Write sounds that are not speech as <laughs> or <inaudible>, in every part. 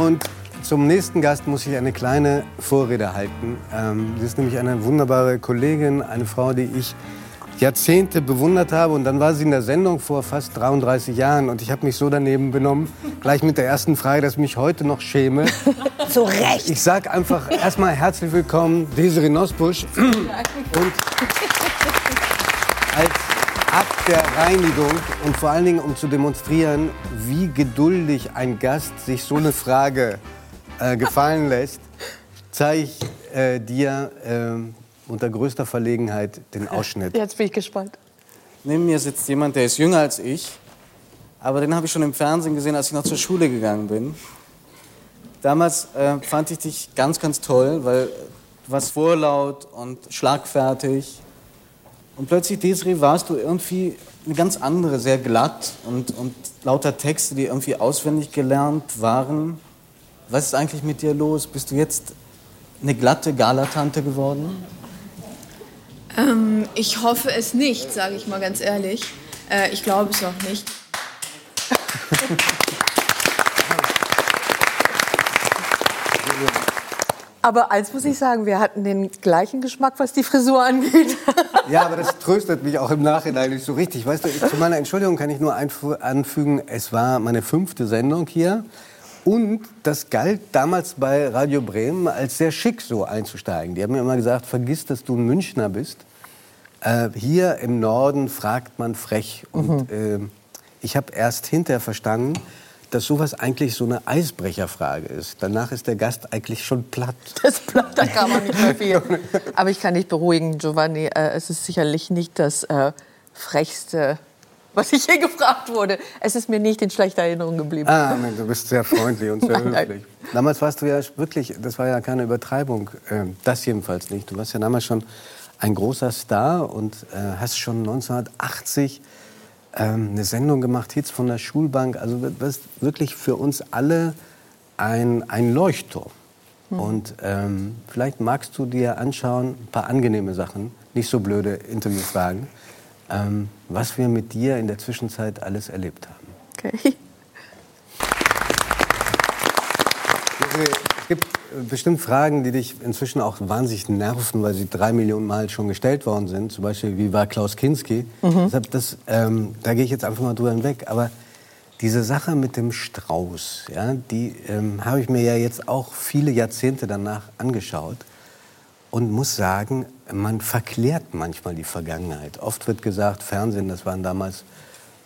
Und zum nächsten Gast muss ich eine kleine Vorrede halten. Ähm, sie ist nämlich eine wunderbare Kollegin, eine Frau, die ich Jahrzehnte bewundert habe. Und dann war sie in der Sendung vor fast 33 Jahren. Und ich habe mich so daneben benommen, gleich mit der ersten Frage, dass ich mich heute noch schäme. <laughs> Zu Recht. Ich sage einfach erstmal herzlich willkommen, Desiree Nosbusch. Und der Reinigung und vor allen Dingen, um zu demonstrieren, wie geduldig ein Gast sich so eine Frage äh, gefallen lässt, zeige ich äh, dir äh, unter größter Verlegenheit den Ausschnitt. Jetzt bin ich gespannt. Neben mir sitzt jemand, der ist jünger als ich. Aber den habe ich schon im Fernsehen gesehen, als ich noch zur Schule gegangen bin. Damals äh, fand ich dich ganz, ganz toll, weil du warst vorlaut und schlagfertig. Und plötzlich, Desiree, warst du irgendwie eine ganz andere, sehr glatt und, und lauter Texte, die irgendwie auswendig gelernt waren. Was ist eigentlich mit dir los? Bist du jetzt eine glatte Galatante geworden? Ähm, ich hoffe es nicht, sage ich mal ganz ehrlich. Äh, ich glaube es auch nicht. Aber eins muss ich sagen, wir hatten den gleichen Geschmack, was die Frisur angeht. Ja, aber das tröstet mich auch im Nachhinein nicht so richtig. Weißt du, ich, zu meiner Entschuldigung kann ich nur anfügen, es war meine fünfte Sendung hier. Und das galt damals bei Radio Bremen als sehr schick, so einzusteigen. Die haben mir immer gesagt, vergiss, dass du ein Münchner bist. Äh, hier im Norden fragt man frech. Und äh, ich habe erst hinterher verstanden, dass sowas eigentlich so eine Eisbrecherfrage ist. Danach ist der Gast eigentlich schon platt. <laughs> Das ist platt, da kann man nicht mehr viel. <laughs> Aber ich kann dich beruhigen, Giovanni. Äh, es ist sicherlich nicht das äh, frechste, was ich je <laughs> gefragt wurde. Es ist mir nicht in schlechter Erinnerung geblieben. Ah, nein, du bist sehr freundlich und sehr Nein, nein. höflich. Damals warst du ja wirklich, das war ja keine Übertreibung, äh, das jedenfalls nicht. Du warst ja damals schon ein großer Star und äh, hast schon 1980 ähm, eine Sendung gemacht, Hits von der Schulbank. Also bist wirklich für uns alle ein, ein Leuchtturm. Und ähm, vielleicht magst du dir anschauen, ein paar angenehme Sachen, nicht so blöde Interviewfragen, ähm, was wir mit dir in der Zwischenzeit alles erlebt haben. Okay. <laughs> Es gibt bestimmt Fragen, die dich inzwischen auch wahnsinnig nerven, weil sie drei Millionen Mal schon gestellt worden sind. Zum Beispiel, wie war Klaus Kinski? Deshalb das, ähm, da gehe ich jetzt einfach mal drüber hinweg. Aber diese Sache mit dem Strauß, ja, die ähm, habe ich mir ja jetzt auch viele Jahrzehnte danach angeschaut und muss sagen, man verklärt manchmal die Vergangenheit. Oft wird gesagt, Fernsehen, das waren damals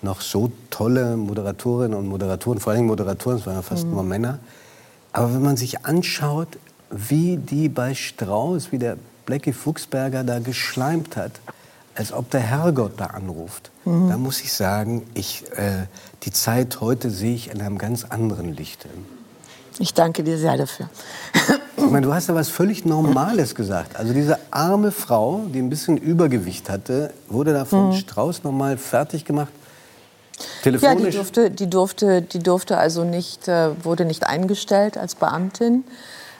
noch so tolle Moderatorinnen und Moderatoren, vor allem Moderatoren, es waren ja fast nur Männer. Aber wenn man sich anschaut, wie die bei Strauß, wie der Blackie Fuchsberger da geschleimt hat, als ob der Herrgott da anruft, da muss ich sagen, ich, äh, die Zeit heute sehe ich in einem ganz anderen Licht. Ich danke dir sehr dafür. Ich meine, du hast da was völlig Normales gesagt. Also diese arme Frau, die ein bisschen Übergewicht hatte, wurde da von Strauß nochmal fertig gemacht. Ja, die Telefonisch. durfte, die durfte, die durfte also nicht, äh, wurde nicht eingestellt als Beamtin,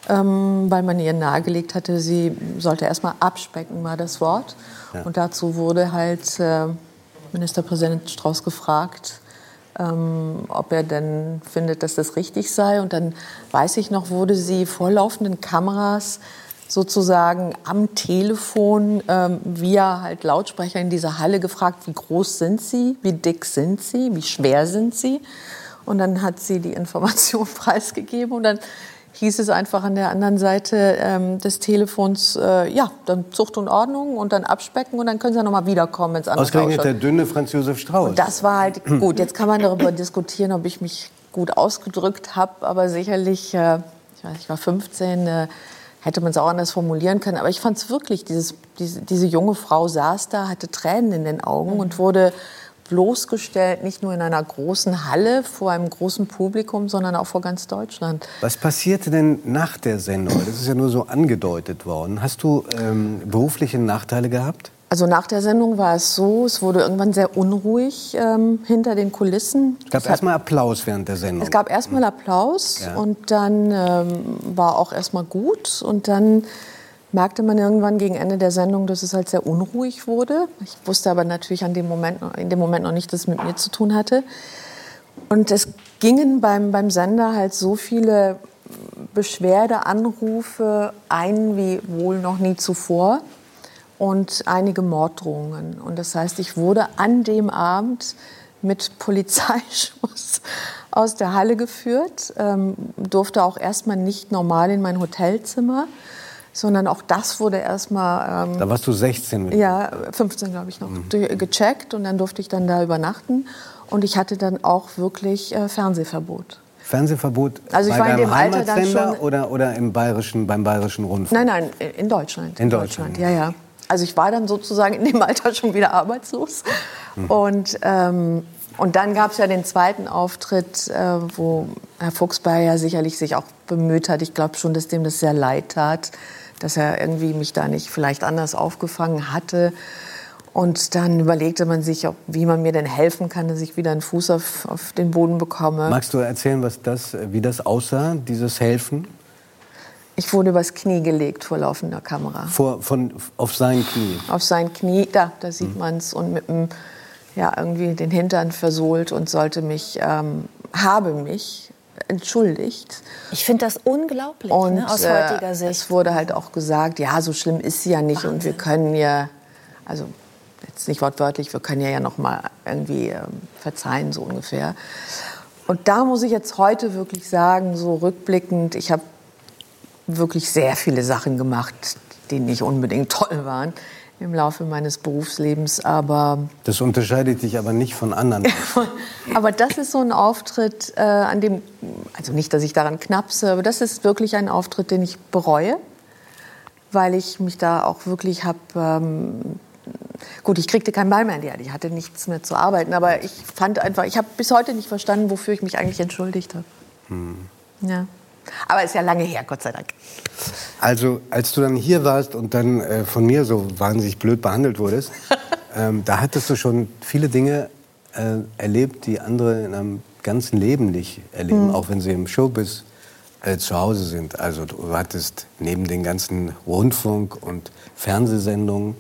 ähm, weil man ihr nahegelegt hatte, sie sollte erst mal abspecken, war das Wort. Und dazu wurde halt äh, Ministerpräsident Strauß gefragt, ähm, ob er denn findet, dass das richtig sei. Und dann weiß ich noch, wurde sie vor laufenden Kameras sozusagen am Telefon ähm, via halt Lautsprecher in dieser Halle gefragt, wie groß sind Sie, wie dick sind Sie, wie schwer sind Sie. Und dann hat sie die <laughs> Information preisgegeben und dann hieß es einfach an der anderen Seite ähm, des Telefons, äh, ja, dann Zucht und Ordnung und dann abspecken und dann können Sie ja noch mal wiederkommen ins Ausgerechnet Haus. der dünne Franz Josef Strauß. Das war halt gut. Jetzt kann man darüber diskutieren, ob ich mich gut ausgedrückt habe, aber sicherlich, äh, ich weiß, ich war 15, äh, hätte man es auch anders formulieren können. Aber ich fand es wirklich, dieses, diese, diese junge Frau saß da, hatte Tränen in den Augen und wurde bloßgestellt, nicht nur in einer großen Halle vor einem großen Publikum, sondern auch vor ganz Deutschland. Was passierte denn nach der Sendung? Das ist ja nur so angedeutet worden. Hast du ähm, berufliche Nachteile gehabt? Also nach der Sendung war es so, es wurde irgendwann sehr unruhig ähm, hinter den Kulissen. Es gab erstmal Applaus während der Sendung. Es gab erstmal Applaus Ja. und dann ähm, war auch erstmal gut und dann merkte man irgendwann gegen Ende der Sendung, dass es halt sehr unruhig wurde. Ich wusste aber natürlich an dem Moment, in dem Moment noch nicht, dass es mit mir zu tun hatte. Und es gingen beim, beim Sender halt so viele Beschwerdeanrufe ein wie wohl noch nie zuvor und einige Morddrohungen. Und das heißt, ich wurde an dem Abend mit Polizeischuss <laughs> aus der Halle geführt, ähm, durfte auch erstmal nicht normal in mein Hotelzimmer, sondern auch das wurde erstmal. Ähm, da warst du 16 mit Ja, 15 glaube ich noch, mhm. gecheckt und dann durfte ich dann da übernachten. Und ich hatte dann auch wirklich äh, Fernsehverbot. Fernsehverbot also ich bei war in dem Alter dann schon oder, oder im bayerischen, beim bayerischen Rundfunk? Nein, nein, in Deutschland. In Deutschland. Ja, ja. Also ich war dann sozusagen in dem Alter schon wieder arbeitslos. Mhm. Und, ähm, und dann gab es ja den zweiten Auftritt, äh, wo Herr Fuchsberger ja sicherlich sich auch bemüht hat. Ich glaube schon, dass dem das sehr leid tat, dass er irgendwie mich da nicht vielleicht anders aufgefangen hatte. Und dann überlegte man sich, ob, wie man mir denn helfen kann, dass ich wieder einen Fuß auf, auf den Boden bekomme. Magst du erzählen, was das, wie das aussah, dieses Helfen? Ich wurde übers Knie gelegt vor laufender Kamera. Vor, von, auf sein Knie? Auf sein Knie, da, da sieht mhm. man es. Und mit dem, ja, irgendwie den Hintern versohlt und sollte mich, ähm, habe mich entschuldigt. Ich finde das unglaublich und, ne, aus heutiger Sicht. Es wurde halt auch gesagt, ja, so schlimm ist sie ja nicht Wahnsinn. und wir können ja, also jetzt nicht wortwörtlich, wir können ja, ja noch mal irgendwie ähm, verzeihen, so ungefähr. Und da muss ich jetzt heute wirklich sagen, so rückblickend, ich habe wirklich sehr viele Sachen gemacht, die nicht unbedingt toll waren im Laufe meines Berufslebens, aber... Das unterscheidet dich aber nicht von anderen. <laughs> aber das ist so ein Auftritt, äh, an dem, also nicht, dass ich daran knapse, aber das ist wirklich ein Auftritt, den ich bereue, weil ich mich da auch wirklich habe ähm, Gut, ich kriegte kein Ball mehr in die Hand, ich hatte nichts mehr zu arbeiten, aber ich fand einfach, ich habe bis heute nicht verstanden, wofür ich mich eigentlich entschuldigt habe. Hm. Ja. Aber ist ja lange her, Gott sei Dank. Also, als du dann hier warst und dann äh, von mir so wahnsinnig blöd behandelt wurdest, <laughs> ähm, da hattest du schon viele Dinge äh, erlebt, die andere in einem ganzen Leben nicht erleben, hm. auch wenn sie im Showbiz äh, zu Hause sind. Also du hattest neben den ganzen Rundfunk- und Fernsehsendungen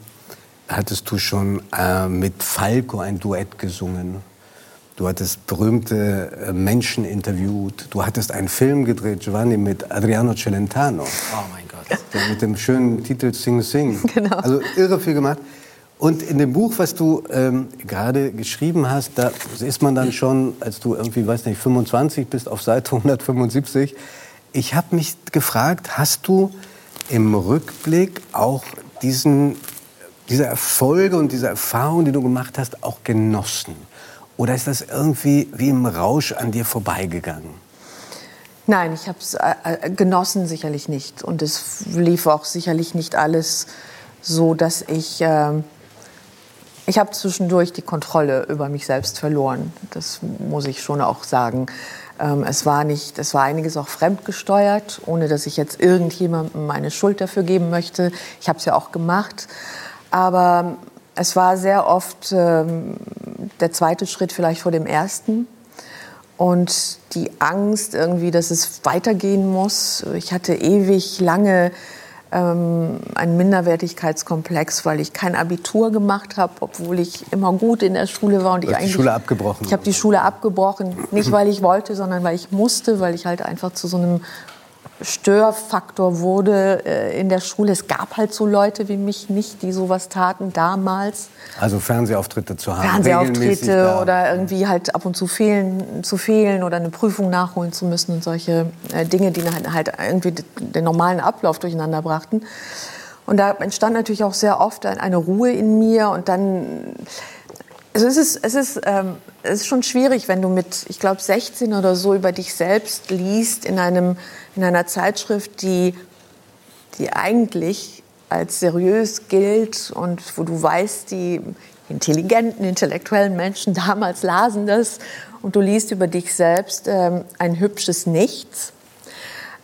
hattest du schon äh, mit Falco ein Duett gesungen. Du hattest berühmte äh, Menschen interviewt. Du hattest einen Film gedreht, Giovanni, mit Adriano Celentano. Oh mein Gott. Mit dem schönen Titel Sing Sing. <laughs> Genau. Also irre viel gemacht. Und in dem Buch, was du ähm, gerade geschrieben hast, da ist man dann schon, als du irgendwie, weiß nicht, 25 bist, auf Seite 175. Ich habe mich gefragt, hast du im Rückblick auch diesen diese Erfolge und diese Erfahrungen, die du gemacht hast, auch genossen? Oder ist das irgendwie wie im Rausch an dir vorbeigegangen? Nein, ich habe es äh, äh, genossen sicherlich nicht. Und es lief auch sicherlich nicht alles so, dass ich... Äh, ich habe zwischendurch die Kontrolle über mich selbst verloren. Das muss ich schon auch sagen. Ähm, es war nicht, es war einiges auch fremdgesteuert, ohne dass ich jetzt irgendjemandem meine Schuld dafür geben möchte. Ich habe es ja auch gemacht. Aber es war sehr oft ähm, der zweite Schritt vielleicht vor dem ersten. Und die Angst irgendwie, dass es weitergehen muss. Ich hatte ewig lange ähm, einen Minderwertigkeitskomplex, weil ich kein Abitur gemacht habe, obwohl ich immer gut in der Schule war. Und ich eigentlich, die Schule abgebrochen. Ich habe die Schule abgebrochen, nicht weil ich wollte, sondern weil ich musste, weil ich halt einfach zu so einem Störfaktor wurde äh, in der Schule. Es gab halt so Leute wie mich nicht, die sowas taten damals. Also Fernsehauftritte zu haben. Fernsehauftritte oder irgendwie halt ab und zu fehlen, zu fehlen oder eine Prüfung nachholen zu müssen und solche äh, Dinge, die halt, halt irgendwie den normalen Ablauf durcheinander brachten. Und da entstand natürlich auch sehr oft eine Ruhe in mir und dann also es ist, es, ist, ähm, es ist schon schwierig, wenn du mit, ich glaube, 16 oder so über dich selbst liest in, einem, in einer Zeitschrift, die, die eigentlich als seriös gilt und wo du weißt, die intelligenten, intellektuellen Menschen <laughs> damals lasen das und du liest über dich selbst ähm, ein hübsches Nichts.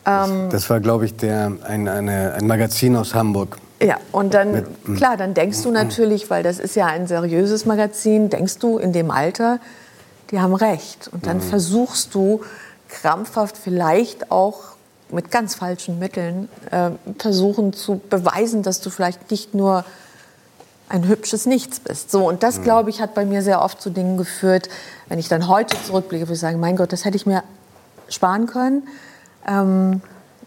Ähm, das war, glaube ich, der, ein, eine, ein Magazin aus Hamburg. Ja, und dann, hm. klar, dann denkst du natürlich, weil das ist ja ein seriöses Magazin, denkst du in dem Alter, die haben recht. Und dann mhm. versuchst du krampfhaft vielleicht auch mit ganz falschen Mitteln äh, versuchen zu beweisen, dass du vielleicht nicht nur ein hübsches Nichts bist. So, und das, glaube ich, hat bei mir sehr oft zu Dingen geführt, wenn ich dann heute zurückblicke, würde ich sagen, mein Gott, das hätte ich mir sparen können. Ähm,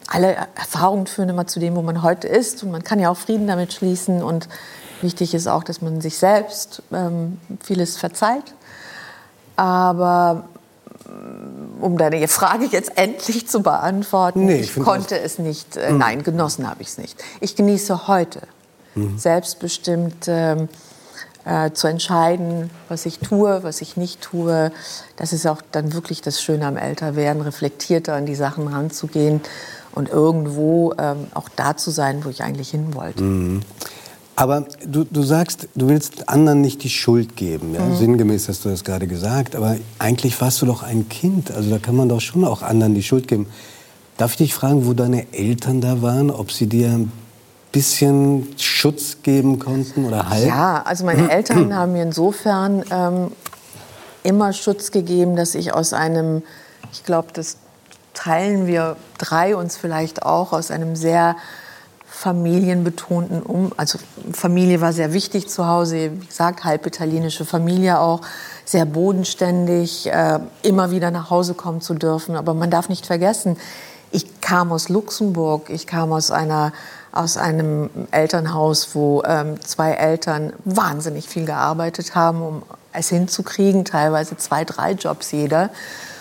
alle Erfahrungen führen immer zu dem, wo man heute ist. Und man kann ja auch Frieden damit schließen. Und wichtig ist auch, dass man sich selbst ähm, vieles verzeiht. Aber mm, um deine Frage jetzt endlich zu beantworten, Nee, ich ich, konnte es nicht, äh, nein, genossen habe ich es nicht. Ich genieße heute selbstbestimmt ähm, äh, zu entscheiden, was ich tue, was ich nicht tue. Das ist auch dann wirklich das Schöne am Älterwerden, reflektierter an die Sachen ranzugehen und irgendwo ähm, auch da zu sein, wo ich eigentlich hin wollte. Aber du, du sagst, du willst anderen nicht die Schuld geben. Ja? Mhm. Sinngemäß hast du das gerade gesagt. Aber eigentlich warst du doch ein Kind. Also da kann man doch schon auch anderen die Schuld geben. Darf ich dich fragen, wo deine Eltern da waren? Ob sie dir ein bisschen Schutz geben konnten oder Halt? Ja, also meine <clears throat> Eltern haben mir insofern ähm, immer Schutz gegeben, dass ich aus einem, ich glaube, das teilen wir drei uns vielleicht auch, aus einem sehr familienbetonten Um, also Familie war sehr wichtig zu Hause, wie gesagt, halb italienische Familie auch, sehr bodenständig, äh, immer wieder nach Hause kommen zu dürfen. Aber man darf nicht vergessen, ich kam aus Luxemburg, ich kam aus einer aus einem Elternhaus, wo ähm, zwei Eltern wahnsinnig viel gearbeitet haben, um es hinzukriegen, teilweise zwei, drei Jobs jeder.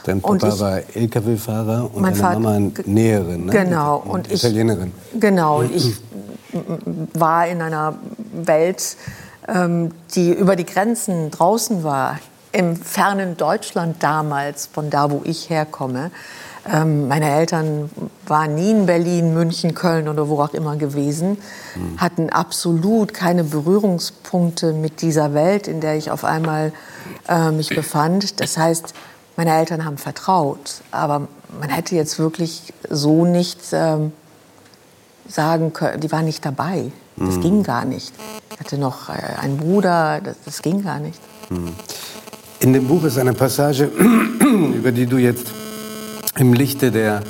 Dein Papa ich- war LKW-Fahrer und Mein deine Vater- Mama Näherin, ne? Genau. Und ich, Italienerin. Genau. Und ich war in einer Welt, ähm, die über die Grenzen draußen war. Im fernen Deutschland damals, von da, wo ich herkomme. Ähm, meine Eltern waren nie in Berlin, München, Köln oder wo auch immer gewesen, hatten absolut keine Berührungspunkte mit dieser Welt, in der ich auf einmal äh, mich befand. Das heißt, meine Eltern haben vertraut, aber man hätte jetzt wirklich so nicht ähm, sagen können, die waren nicht dabei. Das ging gar nicht. Ich hatte noch äh, einen Bruder, das, das ging gar nicht. In dem Buch ist eine Passage, <clears throat> über die du jetzt im Lichte der,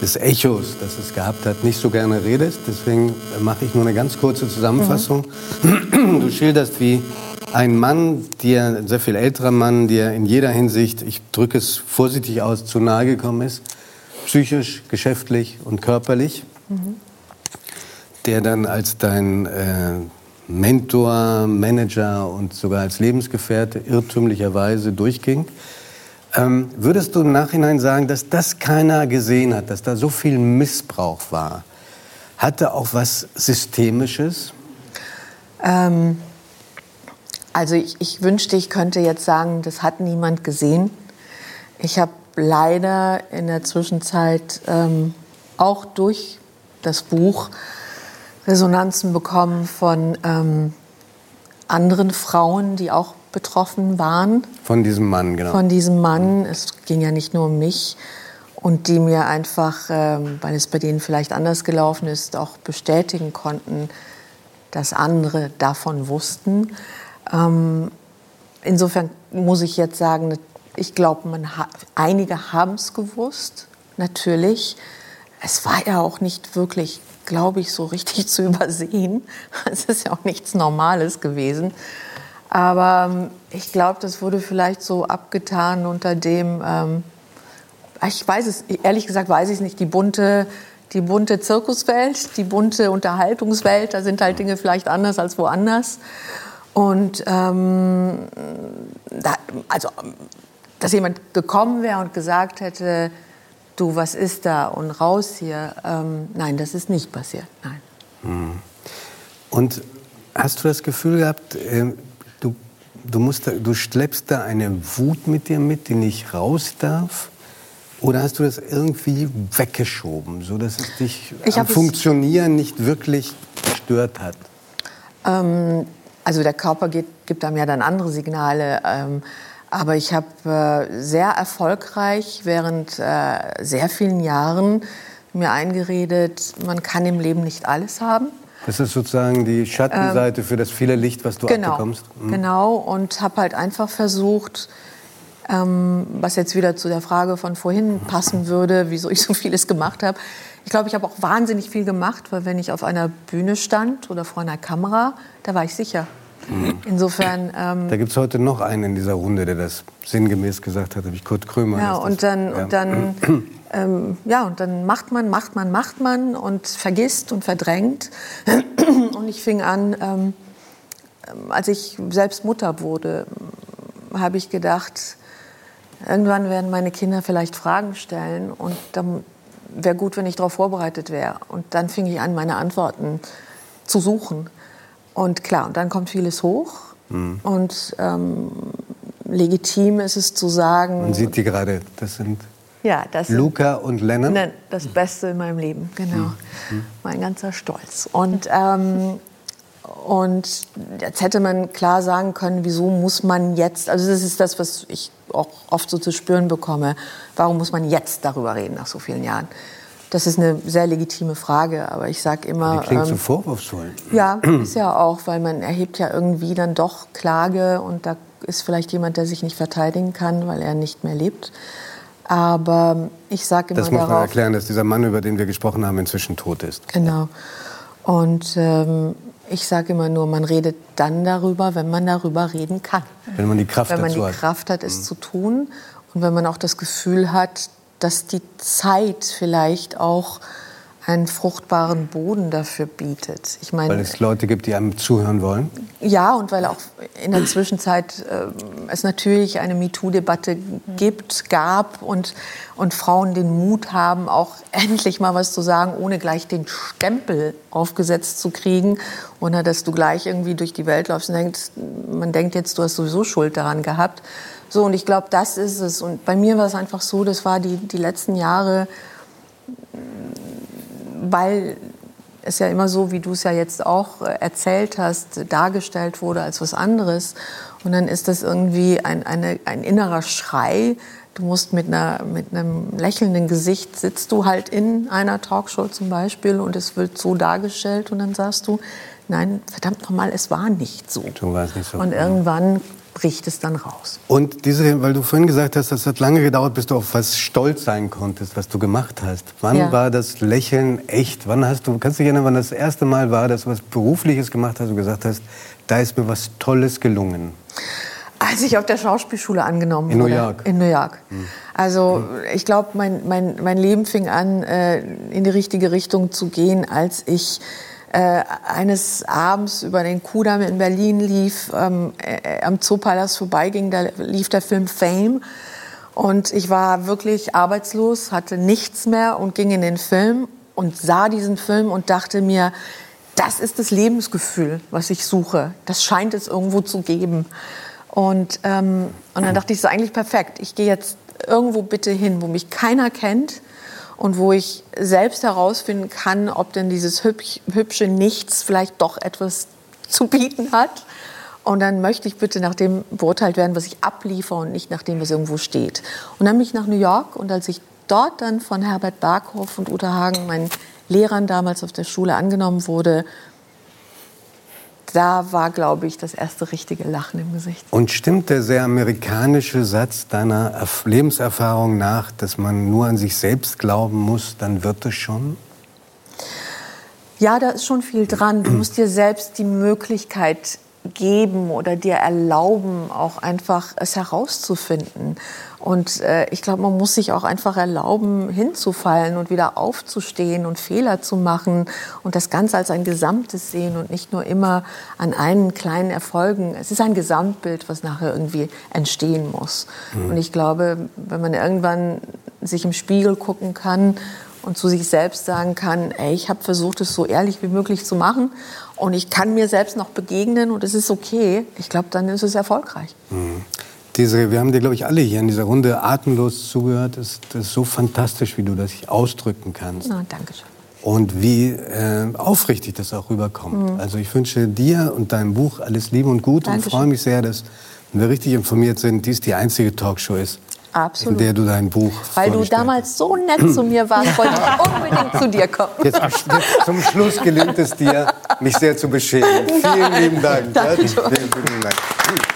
des Echos, das es gehabt hat, nicht so gerne redest. Deswegen mache ich nur eine ganz kurze Zusammenfassung. Du schilderst, wie ein Mann, dir, ein sehr viel älterer Mann, dir in jeder Hinsicht, ich drücke es vorsichtig aus, zu nahe gekommen ist, psychisch, geschäftlich und körperlich, der dann als dein äh, Mentor, Manager und sogar als Lebensgefährte irrtümlicherweise durchging. Ähm, würdest du im Nachhinein sagen, dass das keiner gesehen hat, dass da so viel Missbrauch war? Hatte auch was Systemisches? Ähm, also ich, ich wünschte, ich könnte jetzt sagen, das hat niemand gesehen. Ich habe leider in der Zwischenzeit ähm, auch durch das Buch Resonanzen bekommen von ähm, anderen Frauen, die auch betroffen waren Von diesem Mann, genau. von diesem Mann. Es ging ja nicht nur um mich. Und die mir einfach, ähm, weil es bei denen vielleicht anders gelaufen ist, auch bestätigen konnten, dass andere davon wussten. Ähm, insofern muss ich jetzt sagen, ich glaube, ha einige haben es gewusst, natürlich. Es war ja auch nicht wirklich, glaube ich, so richtig zu übersehen. <laughs> Es ist ja auch nichts Normales gewesen. Aber ähm, ich glaube, das wurde vielleicht so abgetan unter dem, ähm, ich weiß es, ehrlich gesagt weiß ich es nicht, die bunte, die bunte Zirkuswelt, die bunte Unterhaltungswelt, da sind halt Dinge vielleicht anders als woanders. Und ähm, da, also, dass jemand gekommen wäre und gesagt hätte, du, was ist da und raus hier, ähm, nein, das ist nicht passiert, nein. Und hast du das Gefühl gehabt, äh, du, du, musst da, du schleppst da eine Wut mit dir mit, die nicht raus darf? Oder hast du das irgendwie weggeschoben, sodass es dich Ich am Funktionieren nicht wirklich gestört hat? Ähm, also der Körper geht, gibt einem ja dann andere Signale. Ähm, aber ich habe äh, sehr erfolgreich während äh, sehr vielen Jahren mir eingeredet, man kann im Leben nicht alles haben. Das ist sozusagen die Schattenseite für das viele Licht, was du Ähm, genau, abbekommst. Mhm. Genau, und habe halt einfach versucht, ähm, was jetzt wieder zu der Frage von vorhin passen würde, wieso ich so vieles gemacht habe. Ich glaube, ich habe auch wahnsinnig viel gemacht, weil wenn ich auf einer Bühne stand oder vor einer Kamera, da war ich sicher. Insofern. Ähm, Da gibt es heute noch einen in dieser Runde, der das sinngemäß gesagt hat, nämlich Kurt Krömer. Ja, und dann, Ja. und dann, <clears throat> ähm, ja, und dann macht man, macht man, macht man und vergisst und verdrängt. <clears throat> Und ich fing an, ähm, ähm, als ich selbst Mutter wurde, habe ich gedacht, irgendwann werden meine Kinder vielleicht Fragen stellen und dann wäre gut, wenn ich darauf vorbereitet wäre. Und dann fing ich an, meine Antworten zu suchen. Und klar, und dann kommt vieles hoch. Und ähm, legitim ist es zu sagen, Man sieht die gerade, das sind ja, das Luca und Lennon. Nein, das Beste in meinem Leben, genau. Mein ganzer Stolz. Und, ähm, und jetzt hätte man klar sagen können, wieso muss man jetzt, also das ist das, was ich auch oft so zu spüren bekomme, warum muss man jetzt darüber reden nach so vielen Jahren? Das ist eine sehr legitime Frage, aber ich sage immer... Die klingt ähm, so vorwurfsvoll. ja, ist ja auch, weil man erhebt ja irgendwie dann doch Klage und da ist vielleicht jemand, der sich nicht verteidigen kann, weil er nicht mehr lebt. Aber ich sage immer Das muss man darauf, erklären, dass dieser Mann, über den wir gesprochen haben, inzwischen tot ist. Genau. Und ähm, ich sage immer nur, man redet dann darüber, wenn man darüber reden kann. Wenn man die Kraft Wenn man die hat. Mhm. Kraft hat, es zu tun und wenn man auch das Gefühl hat, dass die Zeit vielleicht auch einen fruchtbaren Boden dafür bietet. Ich meine, Weil es Leute gibt, die einem zuhören wollen. ja, und weil auch in der Zwischenzeit ähm, es natürlich eine MeToo-Debatte gibt, gab und, und Frauen den Mut haben, auch <laughs> endlich mal was zu sagen, ohne gleich den Stempel aufgesetzt zu kriegen, ohne dass du gleich irgendwie durch die Welt läufst und denkst, man denkt jetzt, du hast sowieso Schuld daran gehabt. So, und ich glaube, das ist es. Und bei mir war es einfach so, das war die, die letzten Jahre, weil es ja immer so, wie du es ja jetzt auch äh, erzählt hast, dargestellt wurde als was anderes. Und dann ist das irgendwie ein, eine, ein innerer Schrei. Du musst mit, einer, mit einem lächelnden Gesicht, sitzt du halt in einer Talkshow zum Beispiel und es wird so dargestellt und dann sagst du, nein, verdammt nochmal, es war nicht so. Nicht so. Und irgendwann bricht es dann raus. Und diese, weil du vorhin gesagt hast, das hat lange gedauert, bis du auf was stolz sein konntest, was du gemacht hast. Wann Ja. war das Lächeln echt? Wann hast du, kannst du dich erinnern, wann das erste Mal war, dass du was Berufliches gemacht hast und gesagt hast, da ist mir was Tolles gelungen? Als ich auf der Schauspielschule angenommen In New wurde. York? In New York. Also ich glaube, mein, mein, mein Leben fing an, äh, in die richtige Richtung zu gehen, als ich äh, eines Abends über den Kudamm in Berlin lief, ähm, äh, am Zoopalast vorbeiging, da lief der Film Fame. Und ich war wirklich arbeitslos, hatte nichts mehr und ging in den Film und sah diesen Film und dachte mir, das ist das Lebensgefühl, was ich suche. Das scheint es irgendwo zu geben. Und, ähm, und dann dachte ich, das ist eigentlich perfekt. Ich gehe jetzt irgendwo bitte hin, wo mich keiner kennt und wo ich selbst herausfinden kann, ob denn dieses hübsch, hübsche Nichts vielleicht doch etwas zu bieten hat. Und dann möchte ich bitte nach dem beurteilt werden, was ich abliefere und nicht nach dem, was irgendwo steht. Und dann bin ich nach New York und als ich dort dann von Herbert Barkhoff und Uta Hagen, meinen Lehrern damals auf der Schule, angenommen wurde, da war, glaube ich, das erste richtige Lachen im Gesicht. Und stimmt der sehr amerikanische Satz deiner Erf- Lebenserfahrung nach, dass man nur an sich selbst glauben muss, dann wird es schon? Ja, da ist schon viel dran. Du musst dir selbst die Möglichkeit geben oder dir erlauben, auch einfach es herauszufinden. Und äh, ich glaube, man muss sich auch einfach erlauben, hinzufallen und wieder aufzustehen und Fehler zu machen und das Ganze als ein Gesamtes sehen und nicht nur immer an einen kleinen Erfolgen. Es ist ein Gesamtbild, was nachher irgendwie entstehen muss. Und ich glaube, wenn man irgendwann sich im Spiegel gucken kann und zu sich selbst sagen kann, ey, ich habe versucht, es so ehrlich wie möglich zu machen und ich kann mir selbst noch begegnen und es ist okay, ich glaube, dann ist es erfolgreich. Diese, wir haben dir, glaube ich, alle hier in dieser Runde atemlos zugehört. Das, das ist so fantastisch, wie du das ausdrücken kannst. Na, danke schön. Und wie äh, aufrichtig das auch rüberkommt. Mhm. Also ich wünsche dir und deinem Buch alles Liebe und Gute und Dankeschön. freue mich sehr, dass, wenn wir richtig informiert sind, dies die einzige Talkshow ist, Absolut. in der du dein Buch Weil du damals so nett zu mir warst, wollte ich <laughs> unbedingt zu dir kommen. Jetzt, zum Schluss gelingt es dir, mich sehr zu beschämen. <laughs> Vielen lieben Dank. Danke. Vielen, vielen Dank.